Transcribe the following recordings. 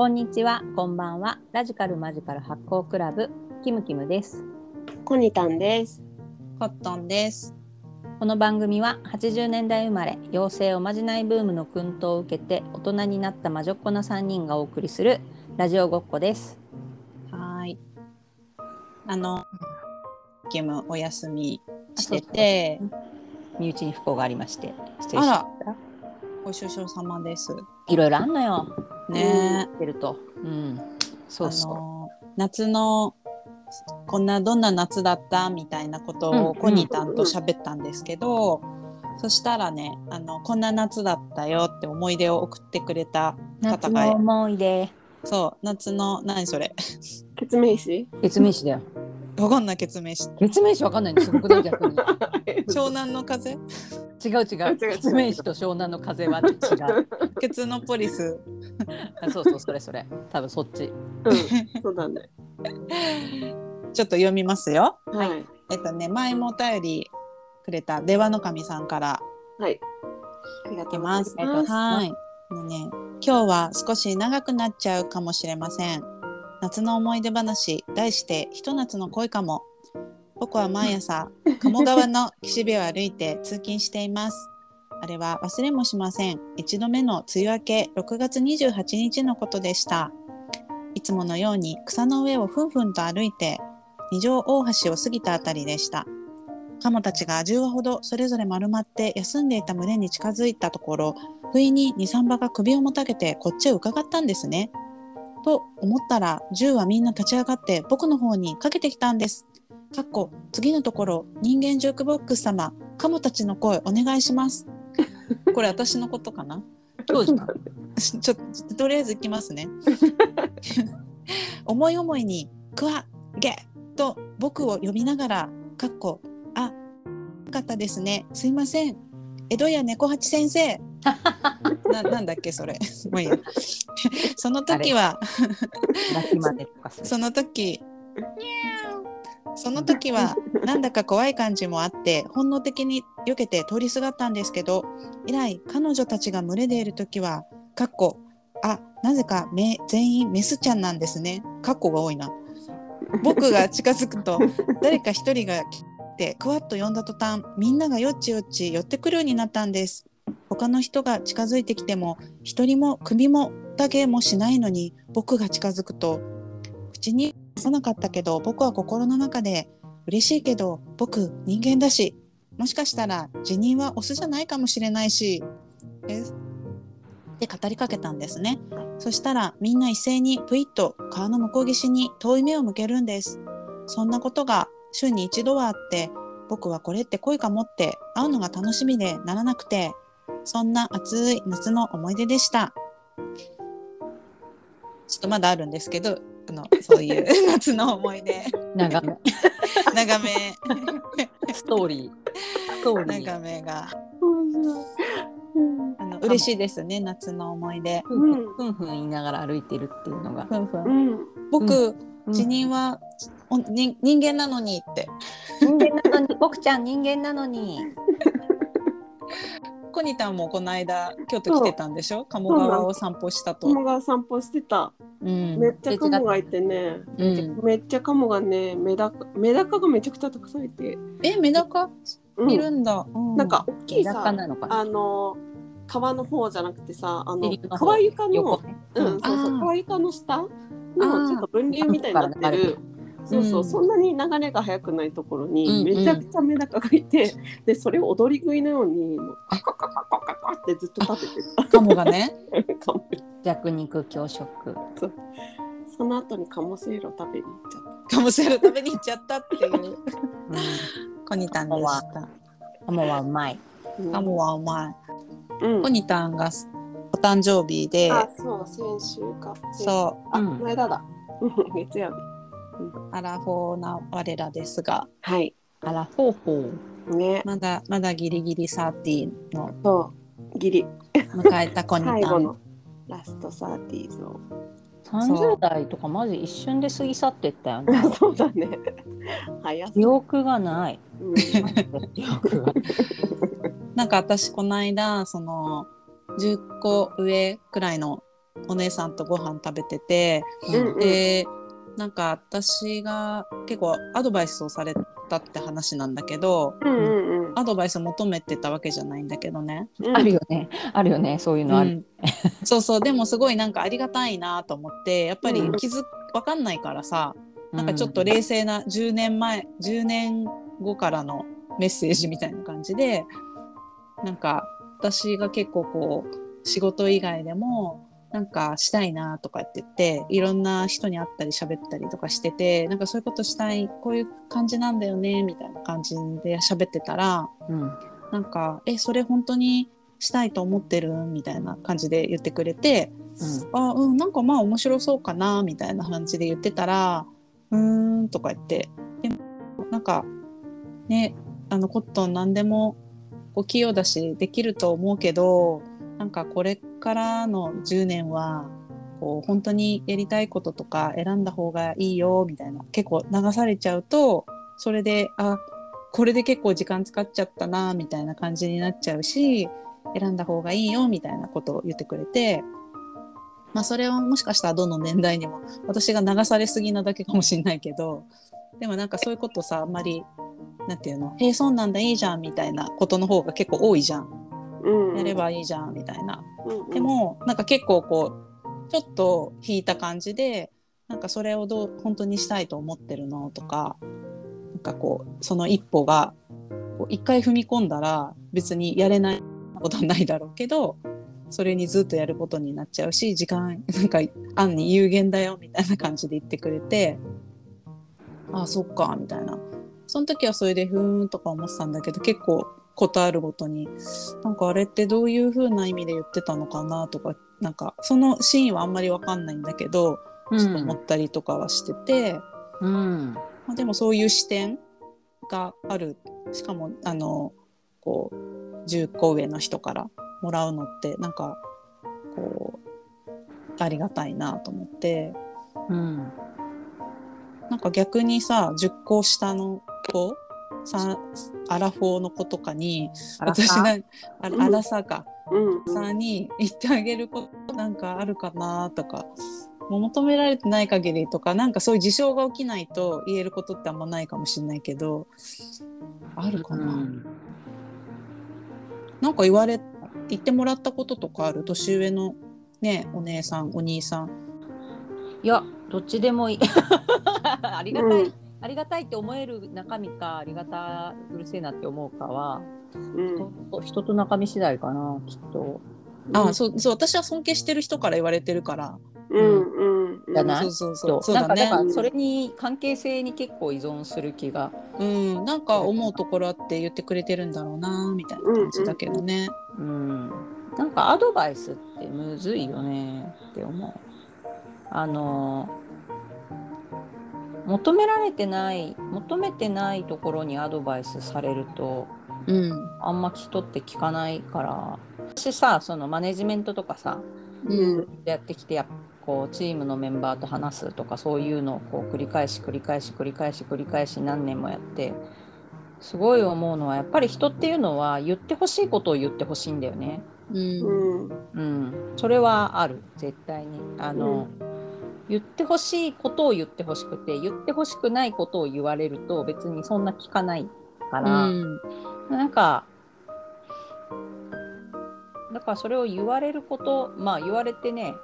こんにちは、こんばんは。ラジカルマジカル発行クラブキムキムです。コニタンです。コットンです。この番組は80年代生まれ、妖精おまじないブームの薫陶を受けて大人になった魔女っ子な3人がお送りするラジオごっこです。はーい。あの、ゲームお休みしてて、身内に不幸がありまして、失礼しました。ご愁傷様です。いろいろあんのよ。ね言ってると。うん。そうそあの夏のこんなどんな夏だった？みたいなことうんをコニタンと喋ったんですけど、そしたらねあのこんな夏だったよって思い出を送ってくれた方がの思い出。そう夏の何それ？決命詞月明詞だよ。わかんない決明し月明詞わかんないのすごくない逆に。湘南の風？違う違う。違う違うと湘南の風は違う。ケツノポリスあ そうそうそれそれ。多分そっち。うん、そうだね。ちょっと読みますよ。はい。えっとね前もお便りくれた出羽の神さんからはい。ありがとうございまますはい。あのね、今日は少し長くなっちゃうかもしれません。夏の思い出話、題してひと夏の恋かも。僕は毎朝、鴨川の岸辺を歩いて通勤しています。あれは忘れもしません。一度目の梅雨明け6月28日のことでした。いつものように草の上をふんふんと歩いて、二条大橋を過ぎたあたりでした。カモたちが10羽ほどそれぞれ丸まって休んでいた群れに近づいたところ、不意に2、3羽が首をもたげてこっちへ伺ったんですね。と思ったら10羽みんな立ち上がって僕の方にかけてきたんです。かっこ次のところ人間ジュークボックス様カモたちの声お願いします。これ私のことかな？そうじゃん。ちょっととりあえず行きますね。思い思いに「くわげ」と僕を呼びながら「かっこあよかったですねすいません江戸屋猫八先生」ななんだっけそれもういいやその時は。その時その時はなんだか怖い感じもあって本能的に避けて通りすがったんですけど以来彼女たちが群れでいる時はかっこあなぜかめ全員メスちゃんなんですね。かっこが多いな。僕が近づくと誰か一人が来てクワッと呼んだ途端みんながよっちよっち寄ってくるようになったんです。他の人が近づいてきても一人も首もだけもしないのに僕が近づくと口に出さなかったけど僕は心の中で嬉しいけど僕人間だしもしかしたら辞任はオスじゃないかもしれないしえって語りかけたんですね。そしたらみんな一斉にぷいっと川の向こう岸に遠い目を向けるんです。そんなことが週に一度はあって僕はこれって恋かもって会うのが楽しみでならなくてそんな暑い夏の思い出でした。ちょっとまだあるんですけどあのそういう 夏の思い出長め。長めストーリー。ストーリー。長めがうんあの嬉しいですね夏の思い出ふんふんふんふん言いながら歩いてるっていうのが。ふんふんうん。僕、うん辞任はおに人間なのにって人間なのに、僕ちゃん人間なのに。コニタンもこの間京都来てたんでしょ？鴨川を散歩したと。カモが散歩してた。うんめっちゃカモがいてね。うん。めっちゃカモがね、メダカ、メダカがめちゃくちゃたくさんいて。えメダカ？うんいるんだ。うなんか大きいさ。あの川の方じゃなくてさ、あの川床の横、ね。うん、そうそう川床の下のちょっと分流みたいになってる。そうそう、うんそんなに流れが速くないところうんにめちゃくちゃメダカがいて、でそれを踊り食いのようにもうカカカカカカカってずっと食べてた。カモがね。カモ弱肉強食。その後にカモセイロ食べに行っちゃっカモセール食べに行っちゃったっていううん。コニタンでした。カモはうまい。た。うんカモはうまい。うんコニタンがお誕生日で、あ、そう、先週か。そうあ、うんこの間だ。うん月曜日。アラフォーな我らですが、はい。あら、ほうほう。ね。まだまだギリギリ30のそう。ギリ。迎えたコニタン。最後のラストサーティーズを。30代とかマジ一瞬で過ぎ去ってったよね。そう だね。早す記憶がない。うん記憶が。なんか私この間その10個上くらいのお姉さんとご飯食べてて、うんでなんか私が結構アドバイスをされたって話なんだけどうんうんうんアドバイスを求めてたわけじゃないんだけどね。うんあるよね。あるよね。そういうのある。うん、そうそうでもすごいなんかありがたいなと思ってやっぱりうん気づわかんないからさ、なんかちょっと冷静な10年前10年後からのメッセージみたいな感じでなんか私が結構こう仕事以外でもなんかしたいなとかって言っていろんな人に会ったり喋ったりとかしててなんかそういうことしたいこういう感じなんだよねみたいな感じで喋ってたらうん。なんか「えそれ本当にしたいと思ってる?」みたいな感じで言ってくれて「あうんなんかまあ面白そうかな」みたいな感じで言ってたら「うーん」とか言ってでもなんかねあのコットン何でもこう器用だしできると思うけどなんかこれからの10年はこう本当にやりたいこととか選んだ方がいいよみたいな結構流されちゃうとそれであこれで結構時間使っちゃったなみたいな感じになっちゃうし選んだ方がいいよみたいなことを言ってくれてまあそれはもしかしたらどの年代にも私が流されすぎなだけかもしれないけどでもなんかそういうことさあんまりなんていうの「へえそうなんだいいじゃん」みたいなことの方が結構多いじゃん。やればいいじゃんみたいな。でもなんか結構こうちょっと引いた感じでなんかそれをどう本当にしたいと思ってるのとかなんかこうその一歩が一回踏み込んだら別にやれないことはないだろうけどそれにずっとやることになっちゃうし時間なんか案に有限だよみたいな感じで言ってくれてああそっかみたいな。その時はそれでふーんとか思ってたんだけど結構ことあるごとになんかあれってどういう風な意味で言ってたのかなとかなんかそのシーンはあんまりわかんないんだけど、ちょっと思ったりとかはしてて、うん。まあ、でもそういう視点があるしかもあのこう10個上の人からもらうのってなんかこうありがたいなと思ってうん。なんか逆にさ10個下の子さアラフォーの子とかに私があうん。アラサーか、うんさんに言ってあげることなんかあるかなとかもう求められてない限りとかなんかそういう事象が起きないと言えることってあんまないかもしれないけどあるかな、うん。なんか言われ言ってもらったこととかある？年上のねお姉さんお兄さん。いや、どっちでもいい。ありがたい、うんありがたいって思える中身か、ありがたうるせえなって思うかは、うん。人と人と中身次第かな、きっと。あそうそう私は尊敬してる人から言われてるから。うんうんうん。じゃない？そうそうそう。そうなんかだからそれに関係性に結構依存する気が。うん。なんか思うところあって言ってくれてるんだろうなみたいな感じだけどね、うん。なんかアドバイスってむずいよねって思う。あの求められてない求めてないところにアドバイスされるとうん。あんま人って聞かないから。私さそのマネジメントとかさうん。やってきてやっこうチームのメンバーと話すとかそういうのをこう繰り返し繰り返し繰り返し繰り返し何年もやってすごい思うのはやっぱり人っていうのは言ってほしいことを言ってほしいんだよね。うん。うん。うん、それはある。絶対に。あの、言ってほしいことを言ってほしくて言ってほしくないことを言われると別にそんな聞かないから、うん。なんかだからそれを言われることまあ言われてね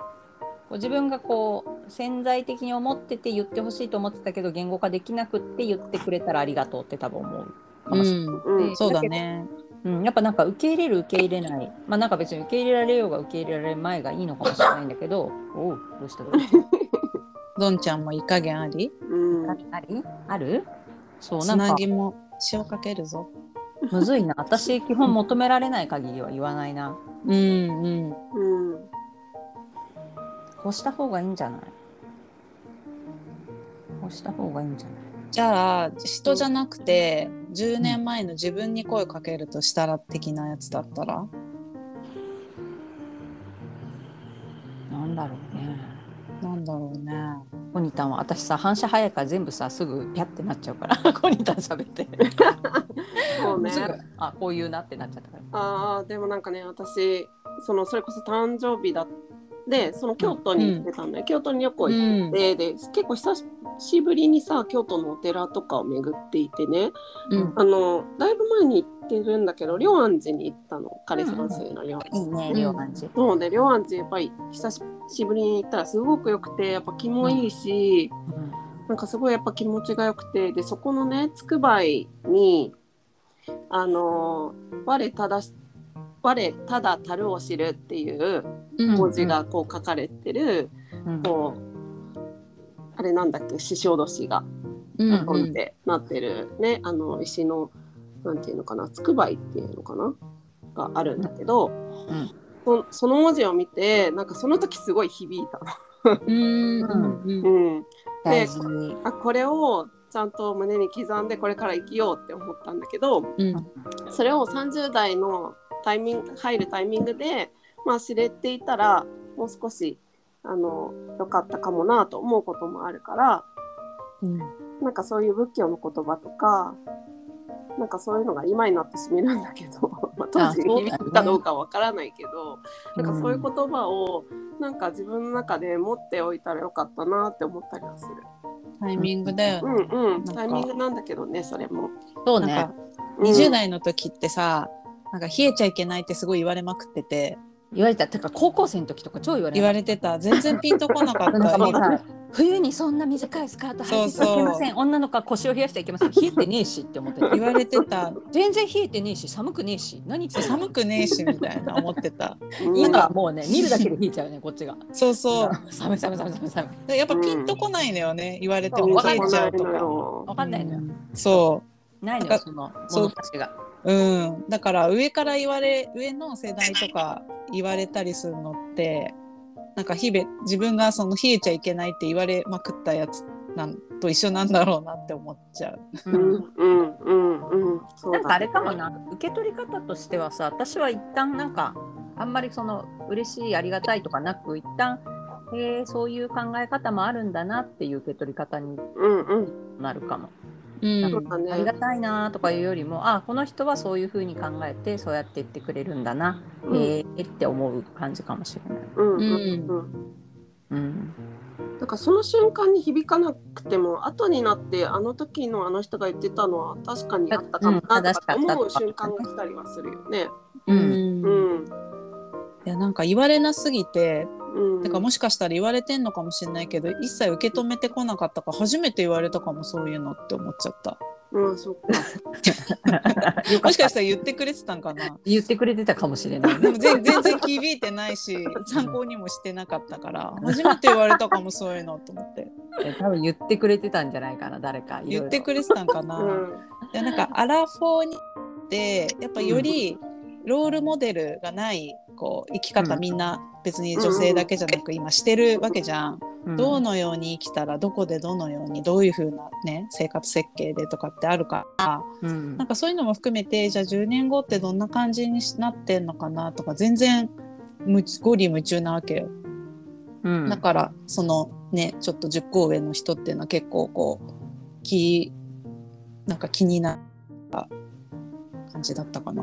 自分がこう潜在的に思ってて言ってほしいと思ってたけど言語化できなくって言ってくれたらありがとうって多分思うかもしれない。うん。そうだね。うん、やっぱなんか受け入れる受け入れない。まあなんか別に受け入れられようが受け入れられる前がいいのかもしれないんだけど。おうどうしたどうした？どんちゃんもいい加減あり？うん。あり？ある？そうつなんか。なぎも塩かけるぞ。むずいな。私基本求められない限りは言わないな。うんうん。うん。こうした方がいいんじゃない？こうした方がいいんじゃない？じゃあ人じゃなくて10年前の自分に声かけるとしたら的なやつだったら？だろうね。コニタンは私さ反射早いから全部さすぐピャってなっちゃうから。コニタン喋って。そうね。すぐあこういうなってなっちゃったから。あーでもなんかね私そのそれこそ誕生日だっでその京都に行ってたんだよ、京都に旅行行ってて、で結構久しぶりにさ京都のお寺とかを巡っていてね。うん。あのだいぶ前に行ってるんだけど龍安寺に行ったの。枯山水の龍安寺。いいね、両安寺。そうで龍安寺やっぱり久しぶりに行ったらすごく良くてやっぱ気もいいし、なんかすごいやっぱ気持ちが良くてでそこのねつくばいにあの「我ただし我ただたるを知る」っていううん。文字がこう書かれてる、うん。こうあれなんだっけ獅子おどしがうん。なってるね、あの石のなんていうのかなつくばいっていうのかながあるんだけど、うんそその文字を見てなんかその時すごい響いたの。うん。うん。うん。うん、大事。あこれをちゃんと胸に刻んでこれから生きようって思ったんだけどうん。それを30代のタイミング入るタイミングで、まあ、知れていたらもう少しあの良かったかもなと思うこともあるからうん。なんかそういう仏教の言葉とかなんかそういうのが今になってしみるんだけど、まあ、当時あそうだよね響いたかどうかわからないけど、なんかそういう言葉をなんか自分の中で持っておいたらよかったなって思ったりはする。タイミングだよね。うんうん、かタイミングなんだけどねそれも。そうねなんか。うん20代の時ってさ、なんか冷えちゃいけないってすごい言われまくってて言われた。てか高校生の時とか超言われ言われれてた。全然ピンとこなかっなん冬にそんな短いスカート履いていけません。女の子は腰を冷やしてはいけません。冷えてねえしって思ってた。言われてた。全然冷えてねえし寒くねえし。何言って寒くねえしみたいな思ってた。う ん今はもうね見るだけで冷えちゃうねこっちが。そうそう。寒い寒い寒い寒い寒い。でやっぱピンとこないのよね、言われても。冷えちゃうとわかんないのかよわかんないのよ。そないのよその物差しが。ううん。だから上から言われ上の世代とか言われたりするのってなんか日々自分がその冷えちゃいけないって言われまくったやつなんと一緒なんだろうなって思っちゃう。うんうんうんうん。そうだ。ねなんかあれかもな。受け取り方としてはさ私は一旦なんかあんまりその嬉しいありがたいとかなく一旦へえそういう考え方もあるんだなっていう受け取り方にうんうん。なるかも。うんそうだね。ありがたいなとかいうよりもあこの人はそういうふうに考えてそうやって言ってくれるんだな、うん。へえって思う感じかもしれない。うんうんうん。うん、だからその瞬間に響かなくても後になってあの時のあの人が言ってたのは確かにあったかもなとかって思う瞬間が来たりはするよね。うん。うん。いやなんか言われなすぎてうん。てかもしかしたら言われてんのかもしれないけど一切受け止めてこなかったから初めて言われたかもそういうのって思っちゃった。うんそっか。もしたかしたら言ってくれてたんかな。言ってくれてたかもしれないでね。も全 全然響いてないし参考にもしてなかったから初めて言われたかもそういうのと思って。多分言ってくれてたんじゃないかな誰か。言ってくれてたんかな、うん。いやなんかアラフォーにってやっぱよりロールモデルがないこう生き方うんみんな別に女性だけじゃなく今してるわけじゃん。うんどのように生きたらどこでどのようにどういう風なね生活設計でとかってあるからうんなんかそういうのも含めてじゃあ10年後ってどんな感じになってんのかなとか全然無ゴリ夢中なわけよ。うんだからそのねちょっと10個上の人っていうのは結構こう気なんか気になった感じだったかな。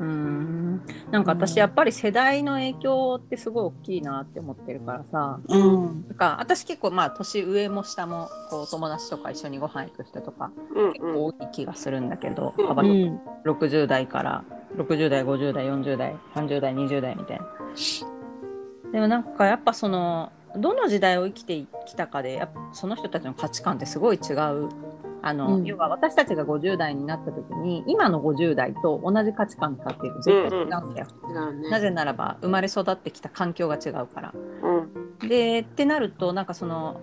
うん。なんか私やっぱり世代の影響ってすごい大きいなって思ってるからさ。うん。なんか私結構まあ年上も下もこう友達とか一緒にご飯行く人とかうん結構多い気がするんだけど、うん幅広うん。く60代から60代50代40代30代20代みたいな。でもなんかやっぱそのどの時代を生きてきたかでやっぱその人たちの価値観ってすごい違う。あのうん要は私たちが50代になった時に今の50代と同じ価値観かっていうと絶対違うんだよ。違うね。なぜならば生まれ育ってきた環境が違うから。うんでってなるとなんかその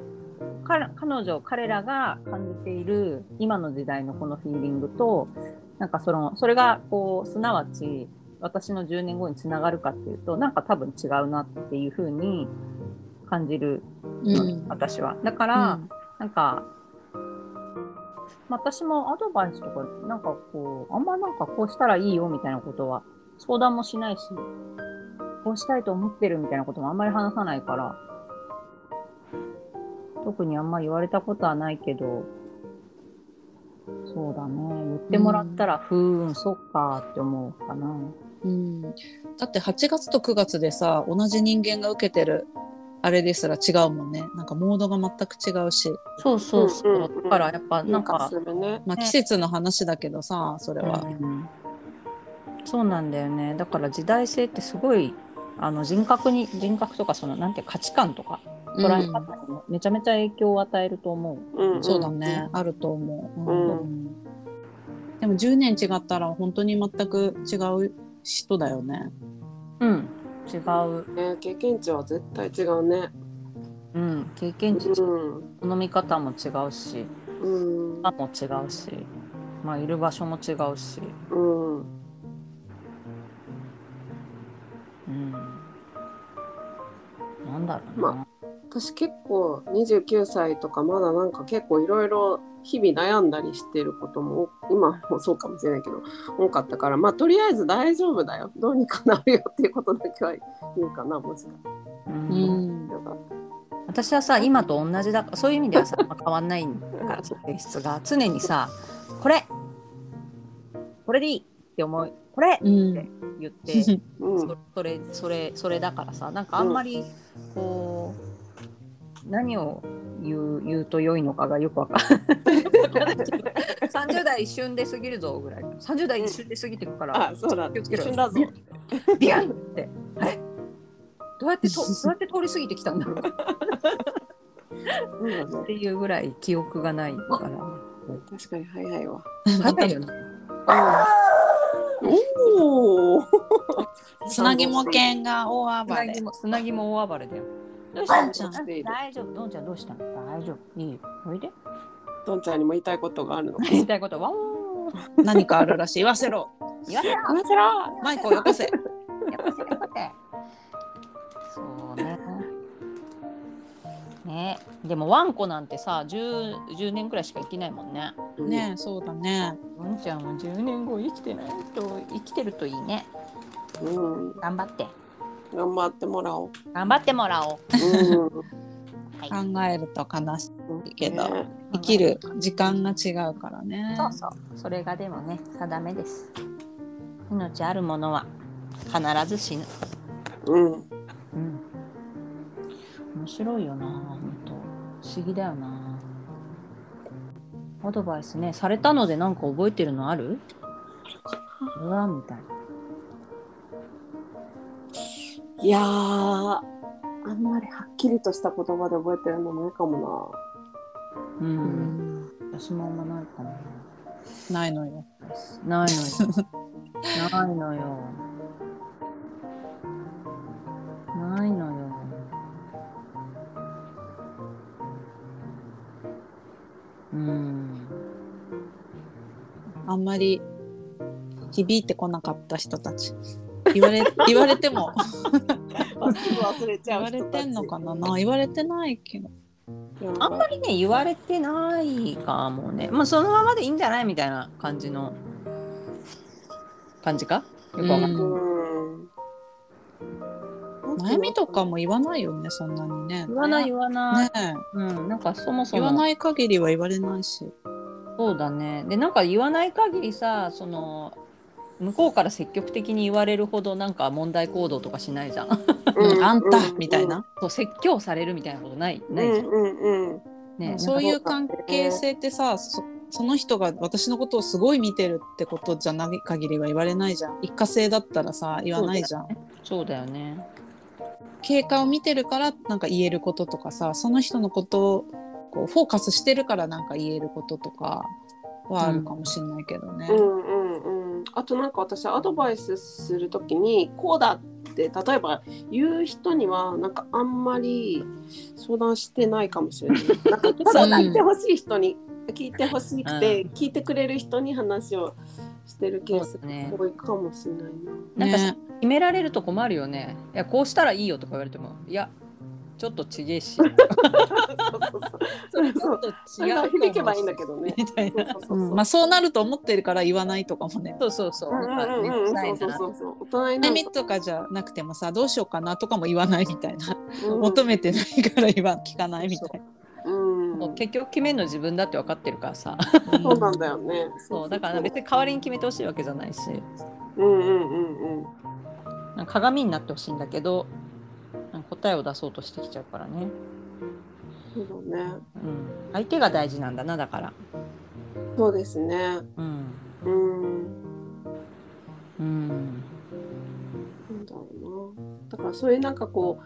彼彼女彼らが感じている今の時代のこのフィーリングとなんかそのそれがこうすなわち私の10年後につながるかっていうとなんか多分違うなっていうふうに感じるの、うん私は。だから、なんかまあ私もアドバイスとかなんかこうあんまなんかこうしたらいいよみたいなことは相談もしないしこうしたいと思ってるみたいなこともあんまり話さないから特にあんま言われたことはないけどそうだね言ってもらったら、ふーんそっかって思うかな。うんだって8月と9月でさ同じ人間が受けてるあれですら違うもんね。なんかモードが全く違うし、そうそうそう、うんうんうん。だからやっぱなんかね。まあ、ね季節の話だけどさそれは、うんそうなんだよね。だから時代性ってすごいあの人格に人格とかそのなんていう価値観とか捉え方にもめちゃめちゃ影響を与えると思う。うんんそうだね、。あると思う、うんでも10年違ったら本当に全く違う人だよね。うん、違う、ね、経験値は絶対違うね。うん、経験値、うん。好み方も違うし、うん。場も違うし、まあいる場所も違うし、うん。うん。なんだろうな。ま私結構29歳とかまだなんか結構いろいろ日々悩んだりしてることも今もそうかもしれないけど多かったからまあとりあえず大丈夫だよ。どうにかなるよっていうことだけは言うかなもしかううん。んよかっ私はさ今と同じだ。からそういう意味ではさ、まあ変わんないから性質が常にさこれ。これでいいって思いこれうん言ってた。うんそそれそれそれだからさなんかあんまりこう、何を言う言うと良いのかがよくわかんない。30代一瞬で過ぎるぞぐらい。30代一瞬で過ぎてくから、うだ。気をつけろ一瞬だぞ。ビャンって。どうやってと どうやって通り過ぎてきたんだろう。っていうぐらい記憶がないから。確かに早いわ。早いよね。おお。つなぎも犬が大暴れ。つなぎもつなぎも大暴れだよどうしたの？どん。ちゃん大丈夫。どんちゃんどうしたの？大丈夫。いい？よおいで。どんちゃんにも言いたいことがあるの。言いたいこと？はおー。何かあるらしい。言わせろ。言わせろ。話せろ。マイクをよこせ。やっぱせやっぱせ。そうね。ね。でもワンコなんてさ 10, 10年くらいしか生きないもんね。ね。えそうだね。ワンちゃんは10年後生きてないと生きてるといいね。うん。頑張って。頑張ってもらおう。頑張ってもらおう。うん。考えると悲しいけど、ね生きる時間が違うからねそうそう。それがでもね定めです。命あるものは必ず死ぬ。うん。うん。面白いよな、本当。不思議だよな。アドバイスね、されたのでなんか覚えてるのある？うわ、みたいな。いやー、あんまりはっきりとした言葉で覚えてるのないかもう。うんん私もあんまないかな。ないのよないのよ。ないのよ。ないのよ。うん。あんまり響いてこなかった人たち言われ言われても。な。すぐ忘れちゃう言われてんのかな？な言われてないけど。あんまりね、言われてないかもね。まあ、そのままでいいんじゃない？みたいな感じの。感じか？よくわかんない。うん。悩みとかも言わないよねそんなにね。言わない言わない。ね。えうん、なんかそもそも。言わない限りは言われないし。そうだね。で、なんか言わない限りさ、その、向こうから積極的に言われるほどなんか問題行動とかしないじゃん。うん あんたみたいな、そう説教されるみたいなことないないじゃん。うんうんうん。ね、そういう関係性ってさそその人が私のことをすごい見てるってことじゃない限りは言われないじゃん一過性だったらさ言わないじゃんそうだよね。経過を見てるからなんか言えることとかさその人のことをこうフォーカスしてるからなんか言えることとかはあるかもしれないけどね。うんうんうん、あとなんか私アドバイスするときにこうだって例えば言う人にはなんかあんまり相談してないかもしれない。なんかただ聞いてほしい人に聞いてほしくて、聞いてくれる人に話をしてるケースそうだね多いかもしれないな。なんか決められると困るよね。いや、こうしたらいいよとか言われても、いや、ちょっとちげえし。そうそうそうちょっとそれが響けばいいんだけどね。みたいな。まあそうなると思ってるから言わないとかもね。そうそうそう。うんうんなんかめんうんうんどくさいなそうそうそうそう大人にと悩みとかじゃなくてもさどうしようかなとかも言わないみたいな、うん求めてないから言わ聞かないみたいうんもう結局決めるの自分だって分かってるからさ。な。そうなんだよね。そうだから別に代わりに決めてほしいわけじゃないし。うんうんうんうん。鏡になってほしいんだけど答えを出そうとしてきちゃうからね、そうだね。うん、相手が大事なんだなだからそうですね。うんうん。うんなんだろうな。だからそういうなんかこ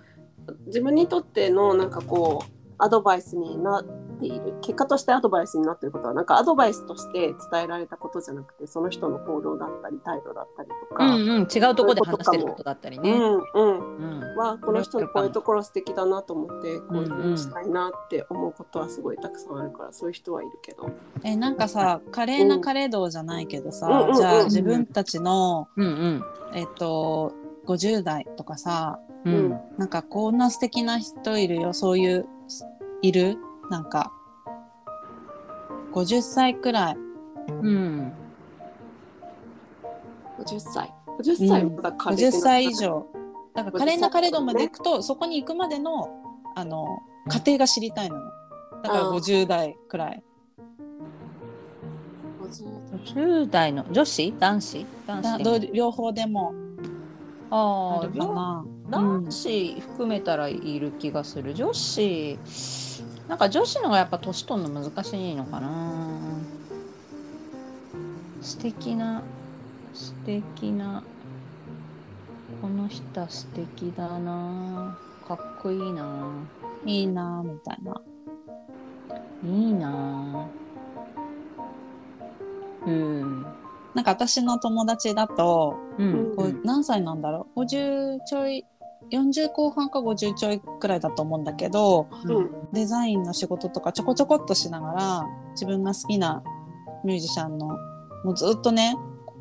う自分にとってのなんかこうアドバイスになっている。結果としてアドバイスになっている。ことはなんかアドバイスとして伝えられたことじゃなくてその人の行動だったり態度だったりとか、うんうん、違うところで話してることだったりね。うんうん。うんはこの人のこういうところ素敵だなと思ってこういうふううんうんにしたいなって思うことはすごいたくさんあるからそういう人はいるけど。えなんかさ華麗なカレー道じゃないけどさ、うんじゃあ自分たちの、うんうん。えっと50代とかさうんうん。なんかこんな素敵な人いるよそういういる？なんか。50歳くらい。うん。50歳。50歳はまだカレー50歳以上。だから華麗なカレー道まで行くと、そこに行くまでのあの過程が知りたいの。よだからあー50代くらい。10代。の女子？男子？男子両方でもああ男子含めたらいる気がする。女子なんか女子のがやっぱ年取るの難しいのかな。素敵な素敵なこの人は素敵だな。かっこいいな。いいなみたいな。いいな。うんなんか私の友達だとうん。こう何歳なんだろう？50ちょい40後半か50ちょいくらいだと思うんだけどうん。デザインの仕事とかちょこちょこっとしながら自分が好きなミュージシャンのもうずっとね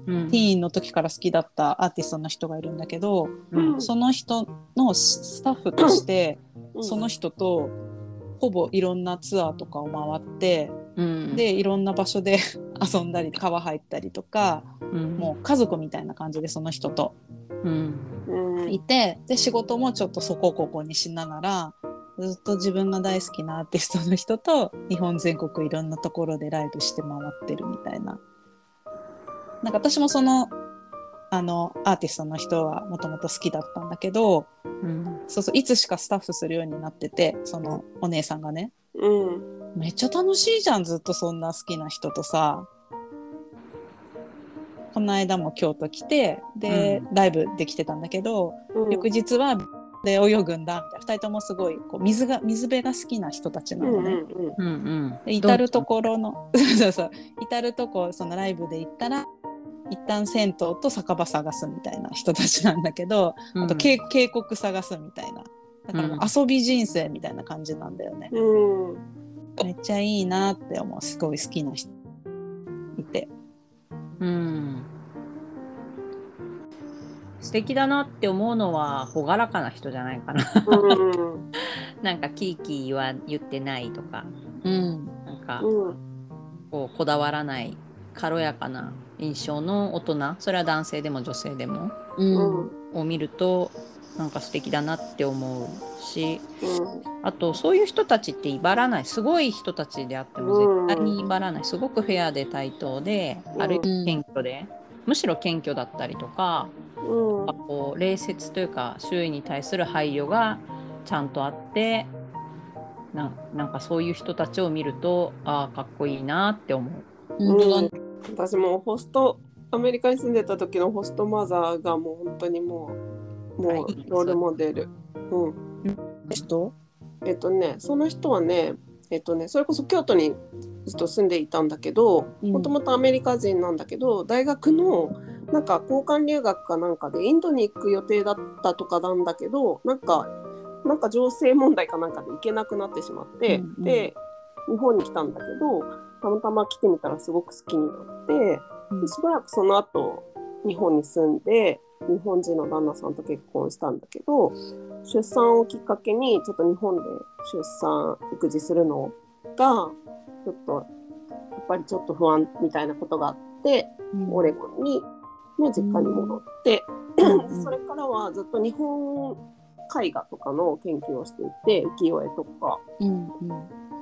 うん。ティーンの時から好きだったアーティストの人がいるんだけどうん。その人のスタッフとしてうん。その人とほぼいろんなツアーとかを回ってうん。でいろんな場所で遊んだり川入ったりとかうん。もう家族みたいな感じでその人と。うん。うんいてで仕事もちょっとそこここにしながらずっと自分が大好きなアーティストの人と日本全国いろんなところでライブして回ってるみたいな。なんか私もそのあのアーティストの人はもともと好きだったんだけどうん。そうそういつしかスタッフするようになっててそのお姉さんがね。うんめっちゃ楽しいじゃんずっとそんな好きな人とさ。この間も京都来てで、ライブできてたんだけど、うん。翌日はで泳ぐんだみたいな。2人ともすごいこう水が水辺が好きな人たちなのね。うんうんうん。うんで至る所のそうそう至る所そのライブで行ったら一旦銭湯と酒場探すみたいな人たちなんだけど、うん。あと渓渓谷探すみたいな。だからもう遊び人生みたいな感じなんだよね。うんめっちゃいいなって思う。すごい好きな人。いて。うん。素敵だなって思うのは朗らかな人じゃないかな。うん。なんかキーキーは言ってないとか。うん。なんかうん。こうこだわらない軽やかな印象の大人。それは男性でも女性でも。ううんん。を見るとなんか素敵だなって思うしうん。あとそういう人たちって威張らないすごい人たちであっても絶対に威張らないすごくフェアで対等でうん。あるいは謙虚でむしろ謙虚だったりとかうん。こう礼節というか周囲に対する配慮がちゃんとあってななんかそういう人たちを見るとああかっこいいなって思う。本当だ。ね私もホストアメリカに住んでた時のホストマザーがもう本当にもうもうはいロールモデル。うん、人？えっとねその人はねえっとねそれこそ京都にずっと住んでいたんだけどうん。もともとアメリカ人なんだけど大学のなんか交換留学かなんかでインドに行く予定だったとかなんだけどなんかなんか情勢問題かなんかで行けなくなってしまって、うんうん。で日本に来たんだけどたまたま来てみたらすごく好きになって。でしばらくその後日本に住んで日本人の旦那さんと結婚したんだけど出産をきっかけにちょっと日本で出産育児するのがちょっとやっぱりちょっと不安みたいなことがあってうん。オレゴンにの実家に戻って、うん。で それからはずっと日本絵画とかの研究をしていて浮世絵とか。うん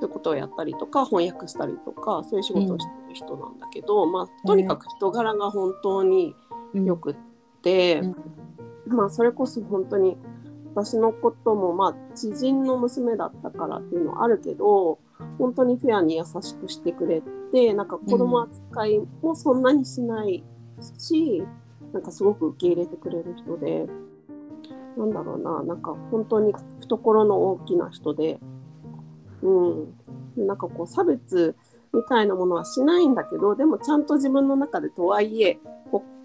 そういうことをやったりとか翻訳したりとかそういう仕事をしてる人なんだけど、まあとにかく人柄が本当にうん。よくって、うん。まあそれこそ本当に私のこともまあ知人の娘だったからっていうのはあるけど本当にフェアに優しくしてくれてなんか子供扱いもそんなにしないし、なんかすごく受け入れてくれる人でなんだろうななんか本当に懐の大きな人で,、うん、でなんかこう差別みたいなものはしないんだけどでもちゃんと自分の中でとはいえ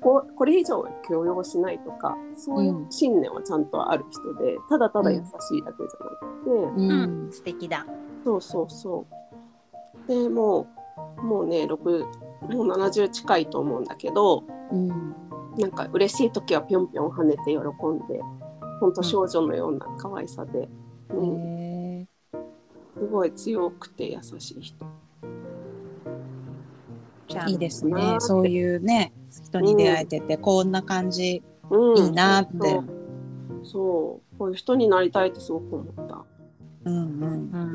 こここれ以上は許容しないとかそういう信念はちゃんとある人で、ただただ優しいだけじゃなくて、うん、素敵だ。そうそうそう。でもうもうね6もう70近いと思うんだけど、うん、なんか嬉しい時はぴょんぴょん跳ねて喜んでほんと少女のような可愛さで、うん、すごい強くて優しい人。いいですね。そういうね、人に出会えてて、うん、こんな感じ、うん、いいなって。そう、こういう人になりたいってすごく思った。うんうん。う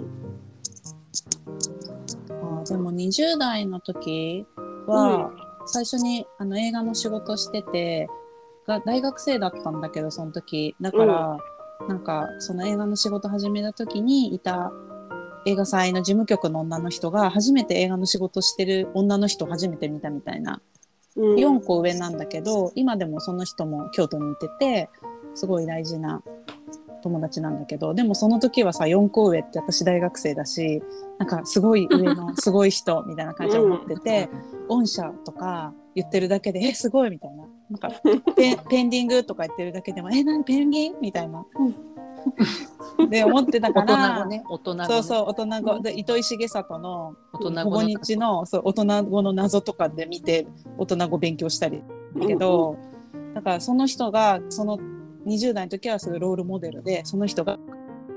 ん。あでも20代の時は、最初にあの映画の仕事しててが大学生だったんだけどその時。だから、うん、なんかその映画の仕事始めた時にいた映画祭の事務局の女の人が初めて映画の仕事してる女の人を初めて見たみたいな、うん、4個上なんだけど今でもその人も京都にいててすごい大事な友達なんだけどでもその時はさ4個上って私大学生だしなんかすごい上の すごい人みたいな感じで思ってて、うん、御社とか言ってるだけで「えすごい」みたいななんかペ ペンディングとか言ってるだけでも「え何ペンギン?」みたいな。で思ってたから。大人、ね、そうそう大人語で糸井重里の大人語日のそう大人語の謎とかで見て大人語勉強したりだけど、だからその人がその20代の時はそういうロールモデルでその人が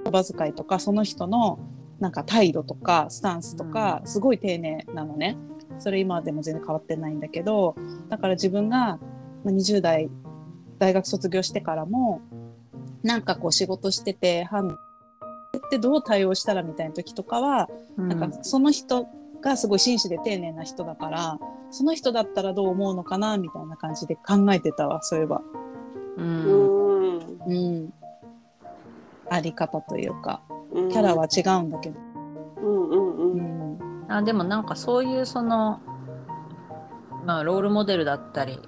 言葉遣いとかその人のなんか態度とかスタンスとかすごい丁寧なのね。それ今でも全然変わってないんだけどだから自分が20代大学卒業してからもなんかこう仕事してて判ってどう対応したらみたいな時とかは、うん、なんかその人がすごい真摯で丁寧な人だからその人だったらどう思うのかなみたいな感じで考えてたわそういえば。うん、うん、あり方というか。キャラは違うんだけど。うんうんうん、うん、あでもなんかそういうそのまあロールモデルだったり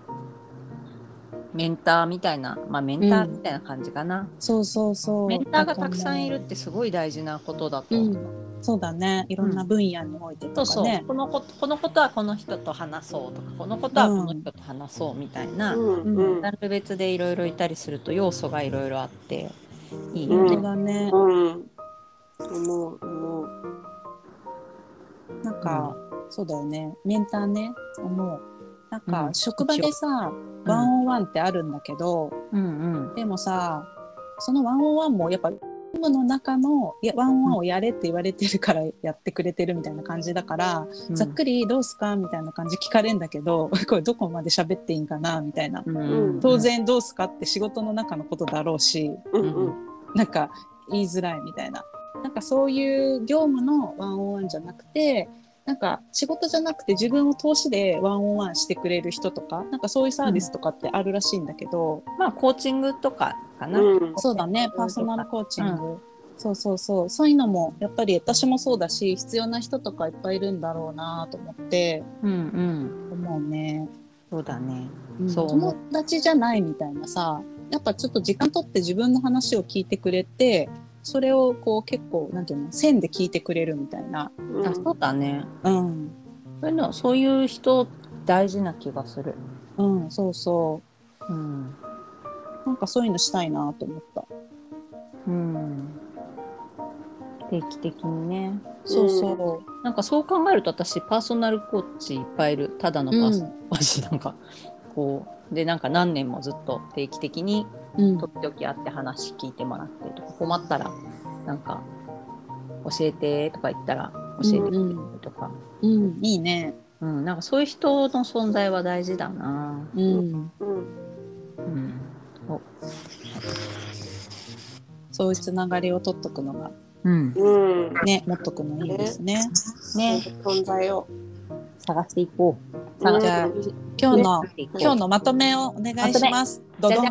メンターみたいな、まあ、メンターみたいな感じかな、うん、そうそうそう。メンターがたくさんいるってすごい大事なことだと思う、うん、そうだね。いろんな分野においてとかね、そうそう。このここのことはこの人と話そうとかこのことはこの人と話そうみたいな、うん。ジャンル別でいろいろいたりすると要素がいろいろあっていいよね。だね、うん、思う思う。なんか、そうだよね。メンターね。思うなんか、職場でさ、ワンオンワンってあるんだけど、うんうん、でもさそのワンオンワンもやっぱチームの中のいやワンオンワンをやれって言われてるからやってくれてるみたいな感じだから、うん、ざっくりどうすかみたいな感じ聞かれんだけど これどこまで喋っていいんかなみたいな、うんうん、当然どうすかって仕事の中のことだろうし、うんうん、なんか言いづらいみたいな。なんかそういう業務のワンオンワンじゃなくてなんか仕事じゃなくて自分を通しでワンオンワンしてくれる人とかなんかそういうサービスとかってあるらしいんだけど、うん、まあコーチングとかかな、うん、そうだねパーソナルコーチング、うん、そうそうそう。そういうのもやっぱり私もそうだし必要な人とかいっぱいいるんだろうなと思って、うんうん、思うね。そうだね、そう。友達じゃないみたいなさやっぱちょっと時間取って自分の話を聞いてくれてそれをこう結構なんていうの線で聞いてくれるみたいな、うん、そうだね。うん。そういうのそういう人大事な気がする。うんそうそう。うん。なんかそういうのしたいなと思った。うん。定期的にね。そうそう、うん、なんかそう考えると私パーソナルコーチいっぱいいる。ただのパーソナルコーチなんか、こう。でなんか何年もずっと定期的に時々会って話聞いてもらってとか、困ったらなんか教えてとか言ったら教えてくれるとか、うん、うん、いいね、うん、なんかそういう人の存在は大事だな。うん、うん。うんそういうつながりを取っとくのが、うん、ね持っとくのいいですね。ね。存在を。探していこう。じゃあ、今日の、ね、今日のまとめをお願いします。どどん。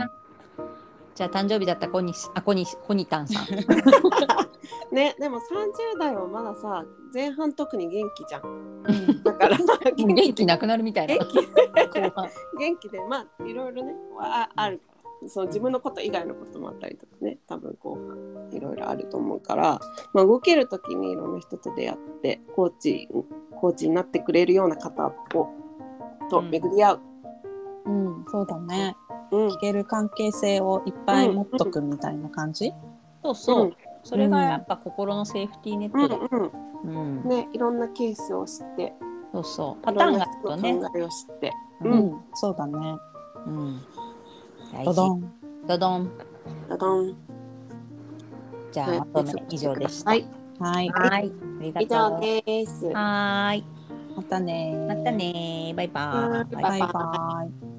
じゃあ誕生日だったコニスあコニコニタンさん。ねでも30代はまださ前半特に元気じゃんうんだから元気なくなるみたいな。元気後半 元気でまあいろいろねああるからそう自分のこと以外のこともあったりとかね多分こういろいろあると思うから、まあ、動ける時にいろんな人と出会ってコーチコーチになってくれるような方をとうん巡り合う。うん、そうだね。うん聞ける関係性をいっぱい持っとくみたいな感じ？そうそう、うんそれがやっぱ心のセーフティーネッうんトだ。うんうんね、いろんなケースを知ってそうそうパターンがあるとね考えを知ってううんうん、そうだね。うん。大ド事ドン。ドドン。ダダンじゃあまとめ以上でした。はいはい。はい。以上です。はーい。またね。また。ねバイバーイ。バイバイ。